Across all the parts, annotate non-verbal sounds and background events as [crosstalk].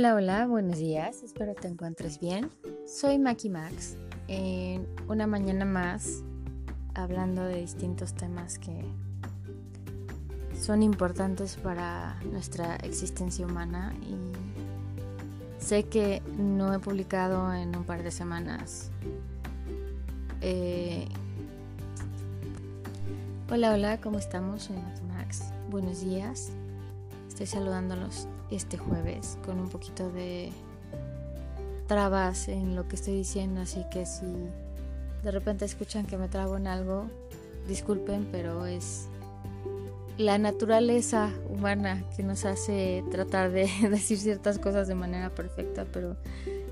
Hola, hola, buenos días, espero te encuentres bien. Soy Maki Max, en una mañana más hablando de distintos temas que son importantes para nuestra existencia humana y sé que no he publicado en un par de semanas. Eh, hola, hola, ¿cómo estamos? Soy Maki Max, buenos días. Estoy saludándolos este jueves con un poquito de trabas en lo que estoy diciendo, así que si de repente escuchan que me trabo en algo, disculpen, pero es la naturaleza humana que nos hace tratar de [laughs] decir ciertas cosas de manera perfecta, pero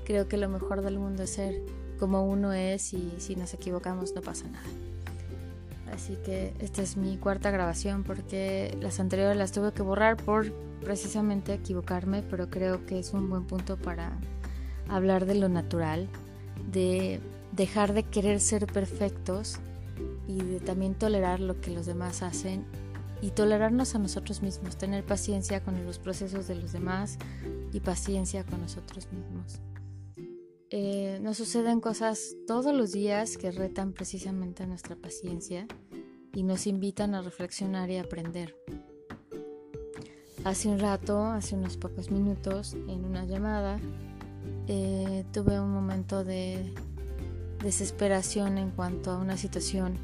creo que lo mejor del mundo es ser como uno es y si nos equivocamos no pasa nada. Así que esta es mi cuarta grabación porque las anteriores las tuve que borrar por precisamente equivocarme, pero creo que es un buen punto para hablar de lo natural, de dejar de querer ser perfectos y de también tolerar lo que los demás hacen y tolerarnos a nosotros mismos, tener paciencia con los procesos de los demás y paciencia con nosotros mismos. Eh, nos suceden cosas todos los días que retan precisamente nuestra paciencia y nos invitan a reflexionar y aprender. Hace un rato, hace unos pocos minutos, en una llamada, eh, tuve un momento de desesperación en cuanto a una situación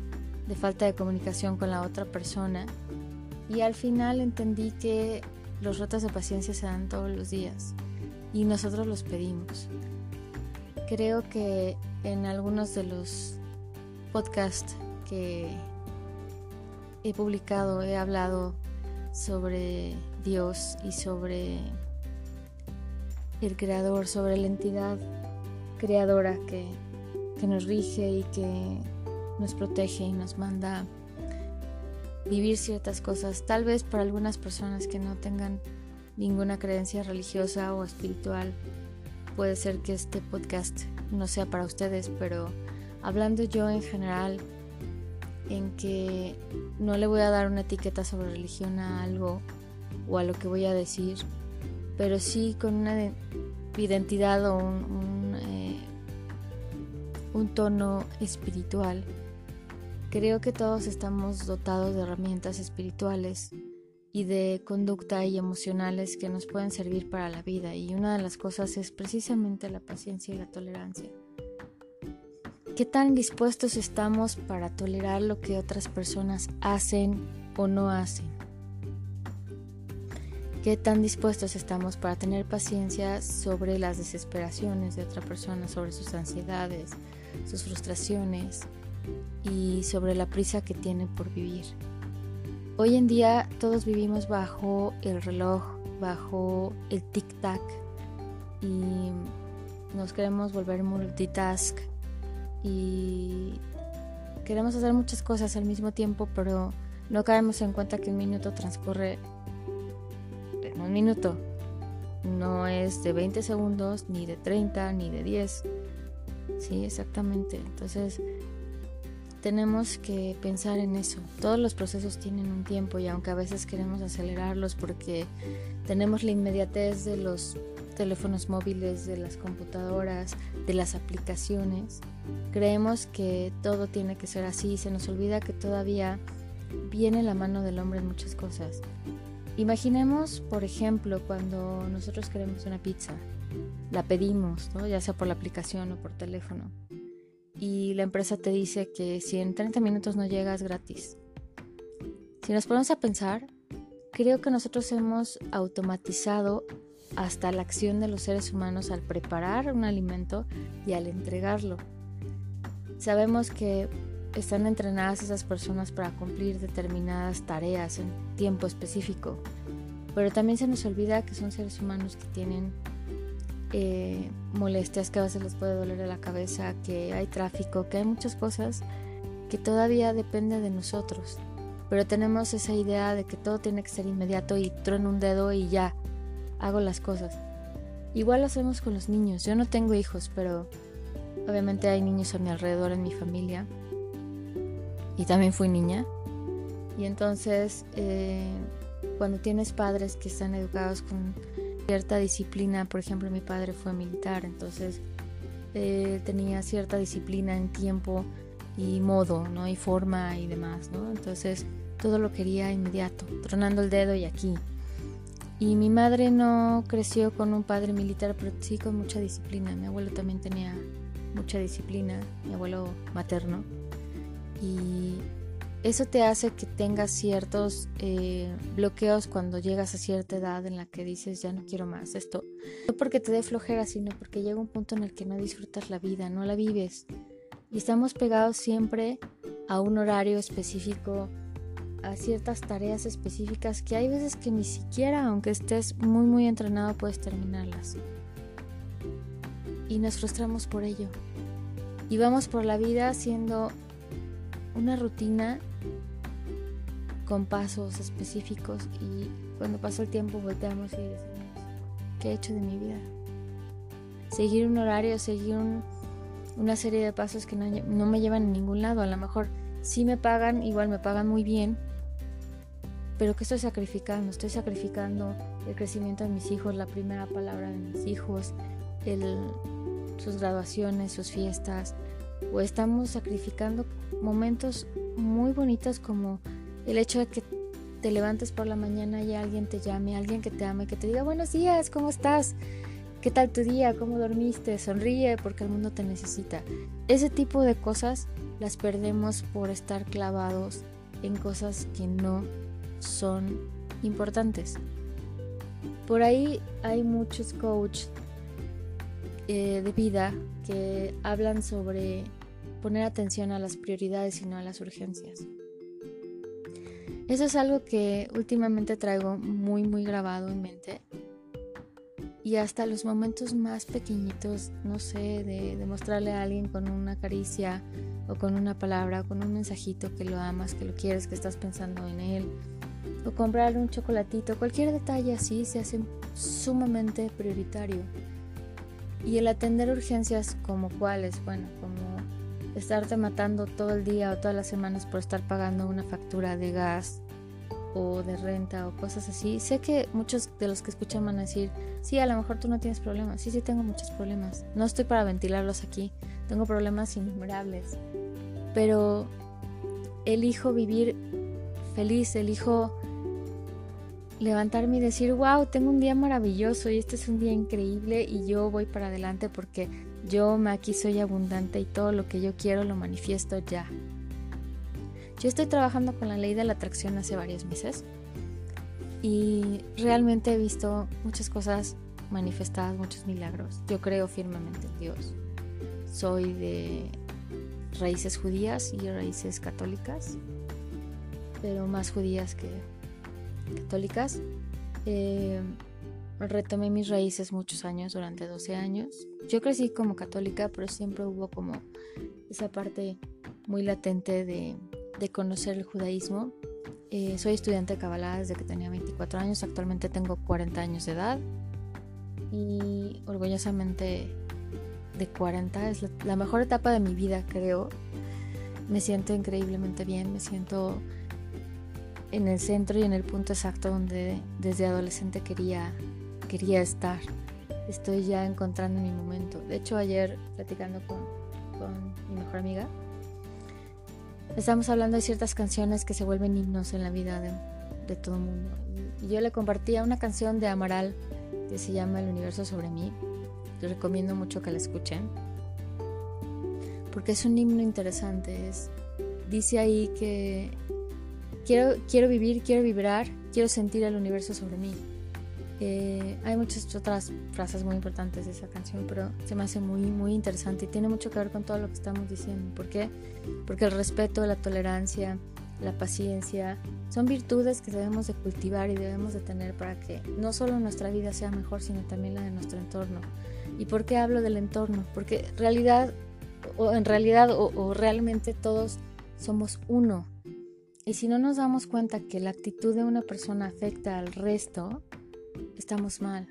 de falta de comunicación con la otra persona y al final entendí que los retos de paciencia se dan todos los días y nosotros los pedimos. Creo que en algunos de los podcasts que he publicado he hablado sobre Dios y sobre el Creador, sobre la entidad creadora que, que nos rige y que nos protege y nos manda vivir ciertas cosas. Tal vez para algunas personas que no tengan ninguna creencia religiosa o espiritual, puede ser que este podcast no sea para ustedes, pero hablando yo en general, en que no le voy a dar una etiqueta sobre religión a algo o a lo que voy a decir, pero sí con una identidad o un, eh, un tono espiritual. Creo que todos estamos dotados de herramientas espirituales y de conducta y emocionales que nos pueden servir para la vida y una de las cosas es precisamente la paciencia y la tolerancia. ¿Qué tan dispuestos estamos para tolerar lo que otras personas hacen o no hacen? ¿Qué tan dispuestos estamos para tener paciencia sobre las desesperaciones de otra persona, sobre sus ansiedades, sus frustraciones y sobre la prisa que tiene por vivir? Hoy en día todos vivimos bajo el reloj, bajo el tic-tac y nos queremos volver multitask y queremos hacer muchas cosas al mismo tiempo, pero no caemos en cuenta que un minuto transcurre en un minuto. No es de 20 segundos, ni de 30, ni de 10. Sí, exactamente. Entonces, tenemos que pensar en eso. Todos los procesos tienen un tiempo y aunque a veces queremos acelerarlos porque tenemos la inmediatez de los teléfonos móviles, de las computadoras, de las aplicaciones, creemos que todo tiene que ser así se nos olvida que todavía viene la mano del hombre en muchas cosas. Imaginemos, por ejemplo, cuando nosotros queremos una pizza, la pedimos, ya sea por la aplicación o por teléfono, y la empresa te dice que si en 30 minutos no llegas gratis. Si nos ponemos a pensar, creo que nosotros hemos automatizado hasta la acción de los seres humanos al preparar un alimento y al entregarlo. Sabemos que están entrenadas esas personas para cumplir determinadas tareas en tiempo específico, pero también se nos olvida que son seres humanos que tienen eh, molestias, que a veces les puede doler la cabeza, que hay tráfico, que hay muchas cosas que todavía depende de nosotros. Pero tenemos esa idea de que todo tiene que ser inmediato y trueno un dedo y ya, hago las cosas. Igual lo hacemos con los niños. Yo no tengo hijos, pero obviamente hay niños a mi alrededor en mi familia. Y también fui niña. Y entonces, eh, cuando tienes padres que están educados con cierta disciplina, por ejemplo mi padre fue militar, entonces eh, tenía cierta disciplina en tiempo y modo, ¿no? Y forma y demás, ¿no? Entonces todo lo quería inmediato, tronando el dedo y aquí. Y mi madre no creció con un padre militar, pero sí con mucha disciplina. Mi abuelo también tenía mucha disciplina, mi abuelo materno. Y eso te hace que tengas ciertos eh, bloqueos cuando llegas a cierta edad en la que dices ya no quiero más esto. No porque te dé flojera, sino porque llega un punto en el que no disfrutas la vida, no la vives. Y estamos pegados siempre a un horario específico, a ciertas tareas específicas que hay veces que ni siquiera, aunque estés muy muy entrenado, puedes terminarlas. Y nos frustramos por ello. Y vamos por la vida haciendo una rutina con pasos específicos y cuando pasa el tiempo volteamos y decimos, ¿qué he hecho de mi vida? Seguir un horario, seguir una serie de pasos que no, no me llevan a ningún lado. A lo mejor sí me pagan, igual me pagan muy bien, pero ¿qué estoy sacrificando? Estoy sacrificando el crecimiento de mis hijos, la primera palabra de mis hijos, sus graduaciones, sus fiestas, o estamos sacrificando momentos muy bonitos como el hecho de que te levantes por la mañana y alguien te llame, alguien que te ame, que te diga buenos días, ¿cómo estás? ¿Qué tal tu día? ¿Cómo dormiste? Sonríe porque el mundo te necesita. Ese tipo de cosas las perdemos por estar clavados en cosas que no son importantes. Por ahí hay muchos coaches eh, de vida que hablan sobre poner atención a las prioridades y no a las urgencias. Eso es algo que últimamente traigo muy muy grabado en mente. Y hasta los momentos más pequeñitos, no sé, de, mostrarle a alguien con una caricia o con una palabra, con un mensajito que lo amas, que lo quieres, que estás pensando en él, o comprarle un chocolatito, cualquier detalle así se hace sumamente prioritario. Y el atender urgencias como cuáles, bueno, como estarte matando todo el día o todas las semanas por estar pagando una factura de gas o de renta o cosas así. Sé que muchos de los que escuchan van a decir, sí, a lo mejor tú no tienes problemas. Sí, sí tengo muchos problemas. No estoy para ventilarlos aquí. Tengo problemas innumerables. Pero elijo vivir feliz, elijo levantarme y decir, wow, tengo un día maravilloso y este es un día increíble y yo voy para adelante porque yo, Maki, soy abundante y todo lo que yo quiero lo manifiesto ya. Yo estoy trabajando con la ley de la atracción hace varios meses y realmente he visto muchas cosas manifestadas, muchos milagros. Yo creo firmemente en Dios. Soy de raíces judías y raíces católicas, pero más judías que católicas. Eh, retomé mis raíces muchos años, durante 12 años. Yo crecí como católica, pero siempre hubo como esa parte muy latente de, conocer el judaísmo. Eh, soy estudiante de Kabbalah desde que tenía 24 años, actualmente tengo 40 años de edad y orgullosamente de 40 es la mejor etapa de mi vida, creo. Me siento increíblemente bien, me siento en el centro y en el punto exacto donde desde adolescente quería, quería estar. Estoy ya encontrando mi momento. De hecho, ayer platicando con, mi mejor amiga, estamos hablando de ciertas canciones que se vuelven himnos en la vida de, todo el mundo. Y yo le compartía una canción de Amaral que se llama El universo sobre mí. Les recomiendo mucho que la escuchen. Porque es un himno interesante. Es, dice ahí que Quiero, quiero vivir, quiero vibrar, quiero sentir el universo sobre mí. Eh, hay muchas otras frases muy importantes de esa canción, pero se me hace muy, muy interesante y tiene mucho que ver con todo lo que estamos diciendo. ¿Por qué? Porque el respeto, la tolerancia, la paciencia son virtudes que debemos de cultivar y debemos de tener para que no solo nuestra vida sea mejor, sino también la de nuestro entorno. ¿Y por qué hablo del entorno? Porque realidad, o en realidad, o realmente todos somos uno y si no nos damos cuenta que la actitud de una persona afecta al resto, estamos mal.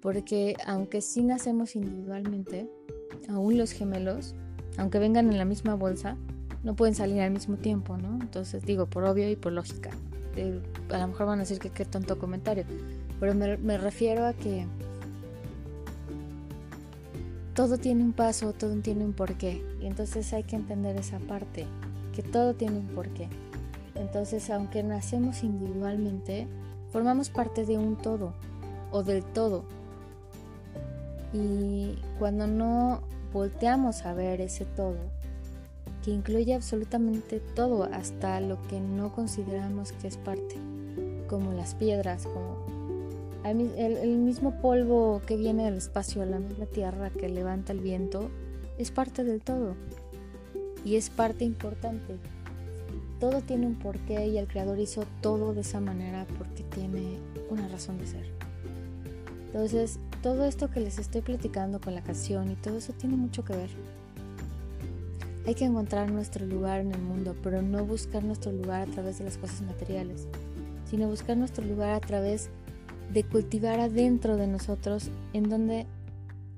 Porque aunque sí nacemos individualmente, aún los gemelos, aunque vengan en la misma bolsa, no pueden salir al mismo tiempo, ¿no? Entonces digo, por obvio y por lógica. a lo mejor van a decir que qué tonto comentario. pero me, refiero a que todo tiene un paso, todo tiene un porqué. Y entonces hay que entender esa parte, que todo tiene un porqué. Entonces, aunque nacemos individualmente, formamos parte de un todo o del todo. Y cuando no volteamos a ver ese todo, que incluye absolutamente todo, hasta lo que no consideramos que es parte, como las piedras, como el, mismo polvo que viene del espacio, la misma tierra que levanta el viento, es parte del todo y es parte importante. Todo tiene un porqué y el creador hizo todo de esa manera porque tiene una razón de ser. Entonces, todo esto que les estoy platicando con la canción y todo eso tiene mucho que ver. Hay que encontrar nuestro lugar en el mundo, pero no buscar nuestro lugar a través de las cosas materiales, sino buscar nuestro lugar a través de cultivar adentro de nosotros en dónde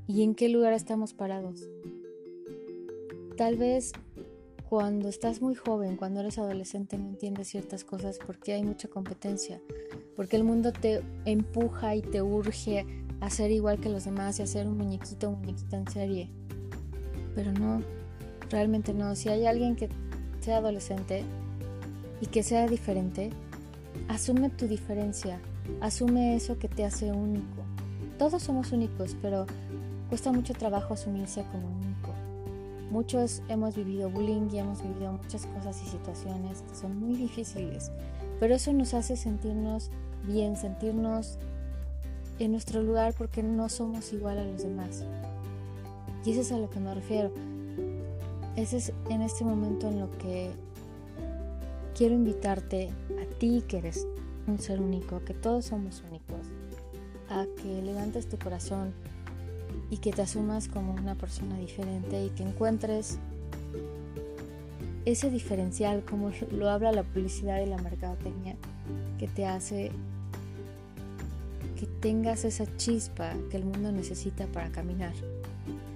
y en qué lugar estamos parados. Tal vez cuando estás muy joven, cuando eres adolescente, no entiendes ciertas cosas porque hay mucha competencia, porque el mundo te empuja y te urge a ser igual que los demás y a ser un muñequito o muñequita en serie. Pero no, realmente no. Si hay alguien que sea adolescente y que sea diferente, asume tu diferencia, asume eso que te hace único. Todos somos únicos, pero cuesta mucho trabajo asumirse como único. Muchos hemos vivido bullying y hemos vivido muchas cosas y situaciones que son muy difíciles, pero eso nos hace sentirnos bien, sentirnos en nuestro lugar porque no somos igual a los demás. Y eso es a lo que me refiero. Ese es en este momento en lo que quiero invitarte a ti que eres un ser único, que todos somos únicos, a que levantes tu corazón y que te asumas como una persona diferente y que encuentres ese diferencial como lo habla la publicidad y la mercadotecnia que te hace que tengas esa chispa que el mundo necesita para caminar.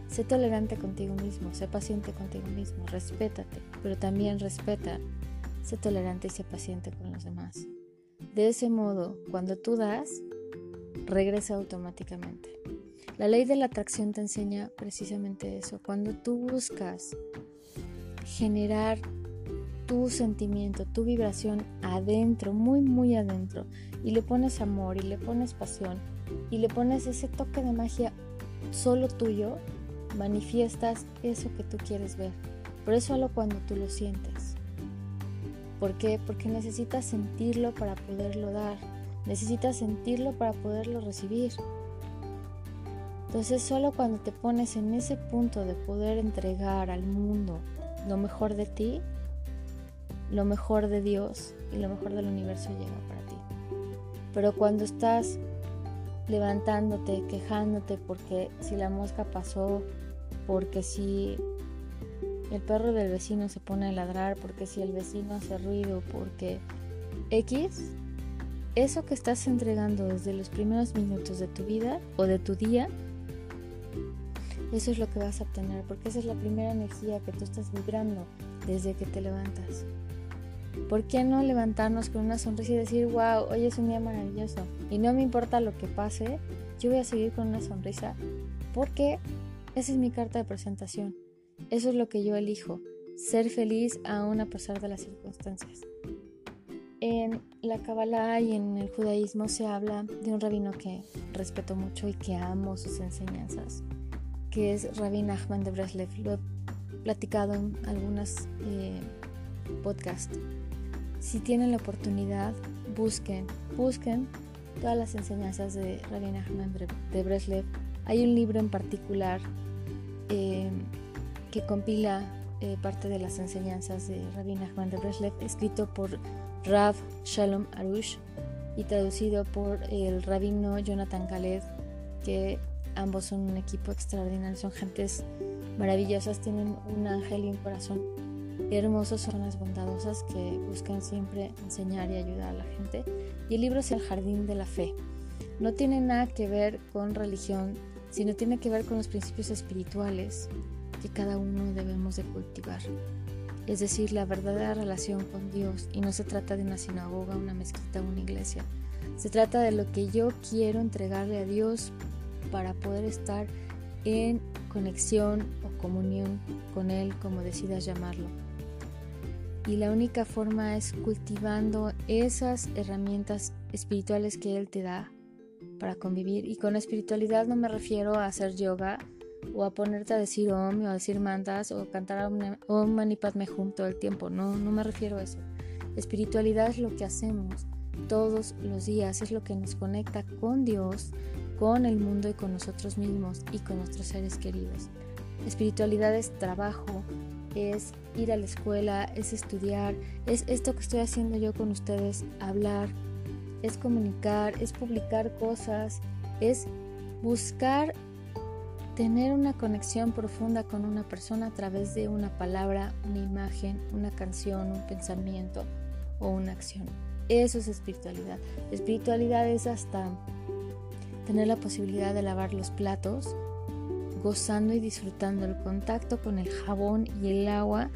Sé tolerante contigo mismo, sé paciente contigo mismo, respétate, pero también respeta, sé tolerante y sé paciente con los demás. De ese modo, cuando tú das, regresa automáticamente. La ley de la atracción te enseña precisamente eso. Cuando tú buscas generar tu sentimiento, tu vibración adentro, muy, muy adentro, y le pones amor y le pones pasión y le pones ese toque de magia solo tuyo, manifiestas eso que tú quieres ver. Por eso solo cuando tú lo sientes. ¿Por qué? Porque necesitas sentirlo para poderlo dar. Necesitas sentirlo para poderlo recibir. Entonces solo cuando te pones en ese punto de poder entregar al mundo lo mejor de ti, lo mejor de Dios y lo mejor del universo llega para ti. Pero cuando estás levantándote, quejándote porque si la mosca pasó, porque si el perro del vecino se pone a ladrar, porque si el vecino hace ruido, porque X, eso que estás entregando desde los primeros minutos de tu vida o de tu día, eso es lo que vas a obtener, porque esa es la primera energía que tú estás vibrando desde que te levantas. ¿Por qué no levantarnos con una sonrisa y decir, wow, hoy es un día maravilloso? Y no me importa lo que pase, yo voy a seguir con una sonrisa, porque esa es mi carta de presentación. Eso es lo que yo elijo, ser feliz aún a pesar de las circunstancias. En la Kabbalah y en el judaísmo se habla de un rabino que respeto mucho y que amo sus enseñanzas, que es Rabbi Nachman de Breslev. Lo he platicado en algunas eh, podcasts. Si tienen la oportunidad, busquen, busquen todas las enseñanzas de Rabbi Nachman de Breslev. Hay un libro en particular eh, que compila eh, parte de las enseñanzas de Rabbi Nachman de Breslev, escrito por Rav Shalom Arush y traducido por el rabino Jonathan Khaled, que ambos son un equipo extraordinario, son gentes maravillosas, tienen un ángel y un corazón hermosos, son las bondadosas que buscan siempre enseñar y ayudar a la gente. Y el libro es El Jardín de la Fe. No tiene nada que ver con religión, sino tiene que ver con los principios espirituales que cada uno debemos de cultivar. Es decir, la verdadera relación con Dios, y no se trata de una sinagoga, una mezquita una iglesia. Se trata de lo que yo quiero entregarle a Dios para poder estar en conexión o comunión con Él, como decidas llamarlo. Y la única forma es cultivando esas herramientas espirituales que Él te da para convivir. Y con espiritualidad no me refiero a hacer yoga o a ponerte a decir om o a decir mandas o cantar om mani padme hum todo el tiempo. No, no me refiero a eso. Espiritualidad es lo que hacemos todos los días, es lo que nos conecta con Dios, con el mundo y con nosotros mismos y con nuestros seres queridos. Espiritualidad es trabajo, es ir a la escuela, es estudiar, es esto que estoy haciendo yo con ustedes, hablar, es comunicar, es publicar cosas, es buscar tener una conexión profunda con una persona a través de una palabra, una imagen, una canción, un pensamiento o una acción. Eso es espiritualidad. Espiritualidad es hasta tener la posibilidad de lavar los platos, gozando y disfrutando el contacto con el jabón y el agua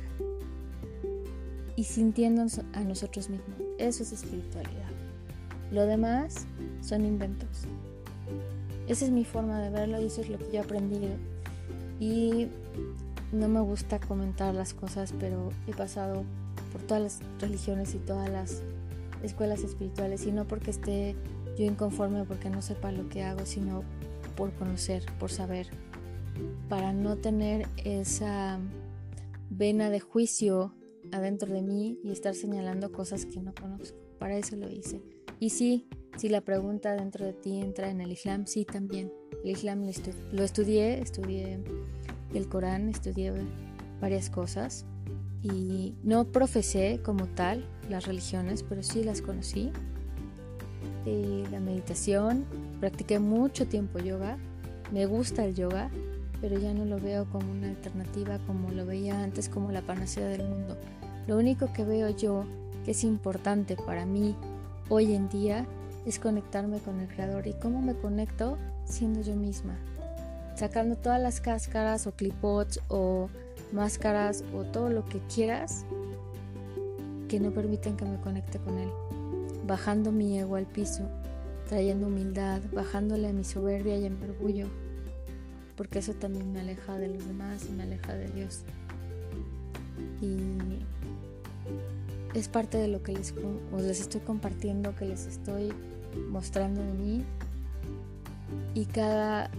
y sintiéndonos a nosotros mismos. Eso es espiritualidad. Lo demás son inventos. Esa es mi forma de verlo y eso es lo que yo he aprendido. Y no me gusta comentar las cosas, pero he pasado por todas las religiones y todas las escuelas espirituales y no porque esté yo inconforme porque no sepa lo que hago, sino por conocer, por saber, para no tener esa vena de juicio adentro de mí y estar señalando cosas que no conozco. Para eso lo hice. Y sí, si la pregunta dentro de ti entra en el Islam, sí también. El Islam lo, estudié, estudié el Corán, estudié varias cosas y no profesé como tal las religiones, pero sí las conocí. Y la meditación, practiqué mucho tiempo yoga, me gusta el yoga, pero ya no lo veo como una alternativa como lo veía antes como la panacea del mundo. Lo único que veo yo que es importante para mí hoy en día es conectarme con el creador. ¿Y cómo me conecto? Siendo yo misma. Sacando todas las cáscaras o clipots o máscaras o todo lo que quieras que no permiten que me conecte con él. Bajando mi ego al piso, trayendo humildad, bajándole a mi soberbia y a mi orgullo porque eso también me aleja de los demás y me aleja de Dios. Y es parte de lo que les, les estoy compartiendo, que les estoy mostrando de mí. Y cada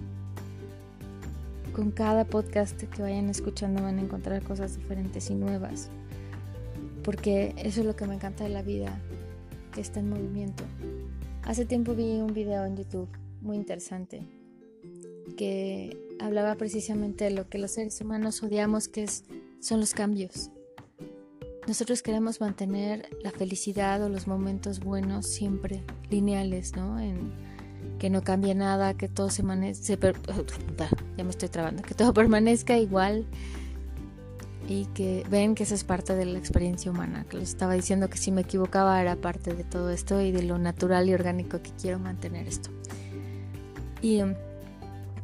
con cada podcast que vayan escuchando van a encontrar cosas diferentes y nuevas. Porque eso es lo que me encanta de la vida, que está en movimiento. Hace tiempo vi un video en YouTube muy interesante que hablaba precisamente de lo que los seres humanos odiamos, que es, son los cambios. Nosotros queremos mantener la felicidad o los momentos buenos siempre lineales, ¿no? En, que no cambie nada, que todo se, se [laughs] ya me estoy trabando, que todo permanezca igual y que ven que eso es parte de la experiencia humana, que les estaba diciendo que si me equivocaba era parte de todo esto y de lo natural y orgánico que quiero mantener esto. Y um,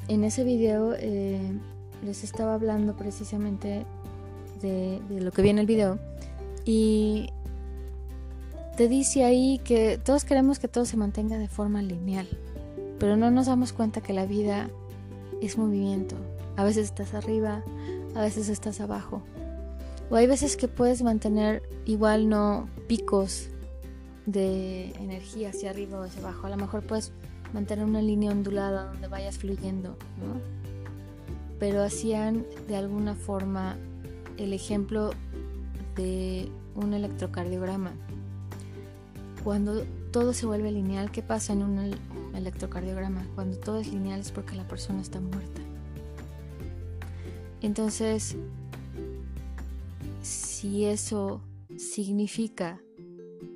en ese video eh, les estaba hablando precisamente de, lo que viene el video y te dice ahí que todos queremos que todo se mantenga de forma lineal, pero no nos damos cuenta que la vida es movimiento. A veces estás arriba, a veces estás abajo. O hay veces que puedes mantener igual no picos de energía hacia arriba o hacia abajo. A lo mejor puedes mantener una línea ondulada donde vayas fluyendo, ¿no? Pero hacían de alguna forma el ejemplo de un electrocardiograma. Cuando todo se vuelve lineal, ¿qué pasa en un electrocardiograma? Cuando todo es lineal es porque la persona está muerta. Entonces, si eso significa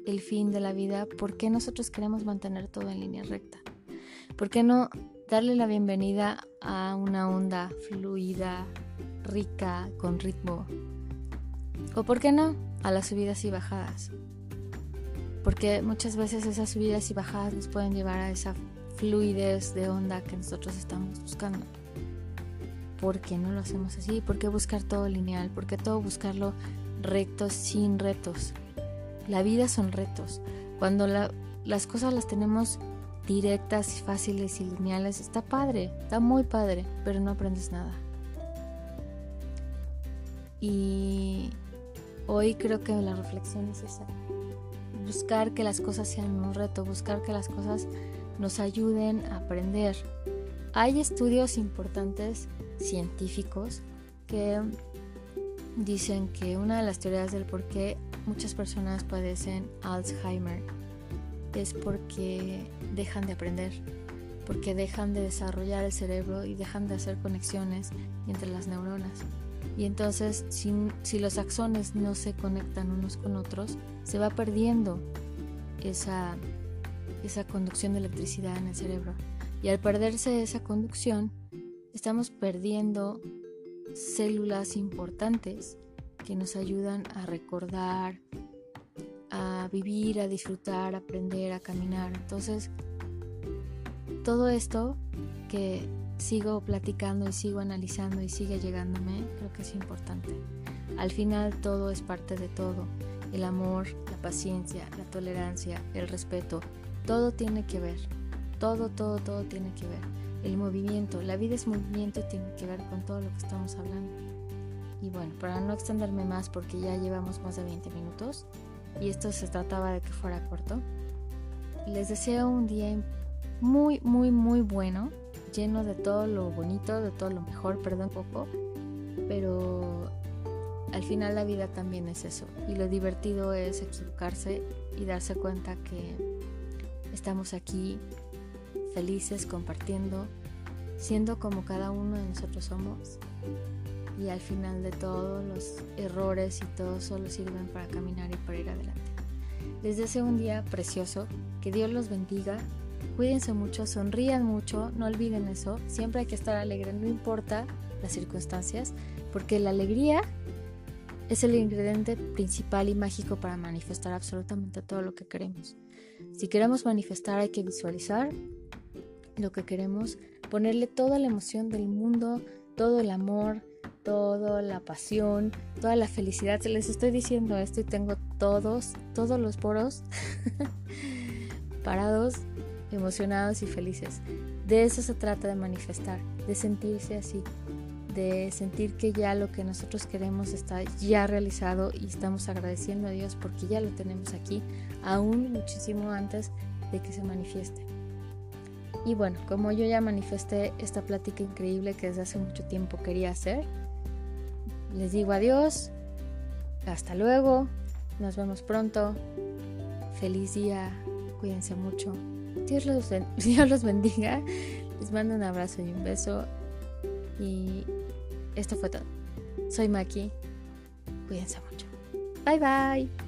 el fin de la vida, ¿por qué nosotros queremos mantener todo en línea recta? ¿Por qué no darle la bienvenida a una onda fluida, rica, con ritmo? ¿O por qué no a las subidas y bajadas? Porque muchas veces esas subidas y bajadas nos pueden llevar a esa fluidez de onda que nosotros estamos buscando. ¿Por qué no lo hacemos así? ¿Por qué buscar todo lineal? ¿Por qué todo buscarlo recto sin retos? La vida son retos. Cuando la las cosas las tenemos directas fáciles y lineales, está padre, está muy padre, pero no aprendes nada. Y hoy creo que la reflexión es esa. Buscar que las cosas sean un reto, buscar que las cosas nos ayuden a aprender. Hay estudios importantes científicos que dicen que una de las teorías del por qué muchas personas padecen Alzheimer es porque dejan de aprender, porque dejan de desarrollar el cerebro y dejan de hacer conexiones entre las neuronas. Y entonces, si, si los axones no se conectan unos con otros, se va perdiendo esa, esa conducción de electricidad en el cerebro. Y al perderse esa conducción, estamos perdiendo células importantes que nos ayudan a recordar, a vivir, a disfrutar, a aprender, a caminar. Entonces, todo esto que sigo platicando y sigo analizando y sigue llegándome, creo que es importante. Al final todo es parte de todo. El amor, la paciencia, la tolerancia, el respeto, todo tiene que ver. Todo, todo, todo tiene que ver. El movimiento, la vida es movimiento y tiene que ver con todo lo que estamos hablando. Y bueno, para no extenderme más porque ya llevamos más de 20 minutos y esto se trataba de que fuera corto, les deseo un día muy, muy, muy bueno lleno de todo lo bonito, de todo lo mejor, perdón poco, pero al final la vida también es eso. Y lo divertido es equivocarse y darse cuenta que estamos aquí felices, compartiendo, siendo como cada uno de nosotros somos. Y al final de todo los errores y todo solo sirven para caminar y para ir adelante. Les deseo un día precioso, que Dios los bendiga Cuídense mucho, sonrían mucho, no olviden eso. Siempre hay que estar alegre, no importa las circunstancias, porque la alegría es el ingrediente principal y mágico para manifestar absolutamente todo lo que queremos. Si queremos manifestar hay que visualizar lo que queremos, ponerle toda la emoción del mundo, todo el amor, toda la pasión, toda la felicidad. Les estoy diciendo esto y tengo todos, todos los poros [laughs] parados emocionados y felices. De eso se trata de manifestar, de sentirse así, de sentir que ya lo que nosotros queremos está ya realizado y estamos agradeciendo a Dios porque ya lo tenemos aquí, aún muchísimo antes de que se manifieste. Y bueno, como yo ya manifesté esta plática increíble que desde hace mucho tiempo quería hacer, les digo adiós, hasta luego, nos vemos pronto, feliz día, cuídense mucho. Dios los, [laughs] Dios los bendiga. Les mando un abrazo y un beso. Y esto fue todo. Soy Maki. Cuídense mucho. Bye bye.